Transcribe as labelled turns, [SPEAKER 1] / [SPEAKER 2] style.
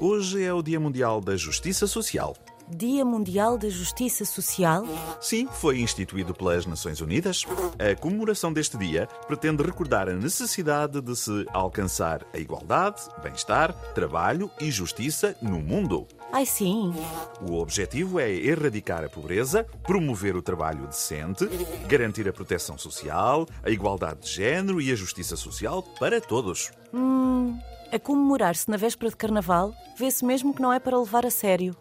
[SPEAKER 1] Hoje é o Dia Mundial da Justiça Social.
[SPEAKER 2] Dia Mundial da Justiça Social?
[SPEAKER 1] Sim, foi instituído pelas Nações Unidas. A comemoração deste dia pretende recordar a necessidade de se alcançar a igualdade, bem-estar, trabalho e justiça no mundo.
[SPEAKER 2] Ai sim.
[SPEAKER 1] O objetivo é erradicar a pobreza, promover o trabalho decente, garantir a proteção social, a igualdade de género e a justiça social para todos.
[SPEAKER 2] Hum, a comemorar-se na véspera de Carnaval, vê-se mesmo que não é para levar a sério.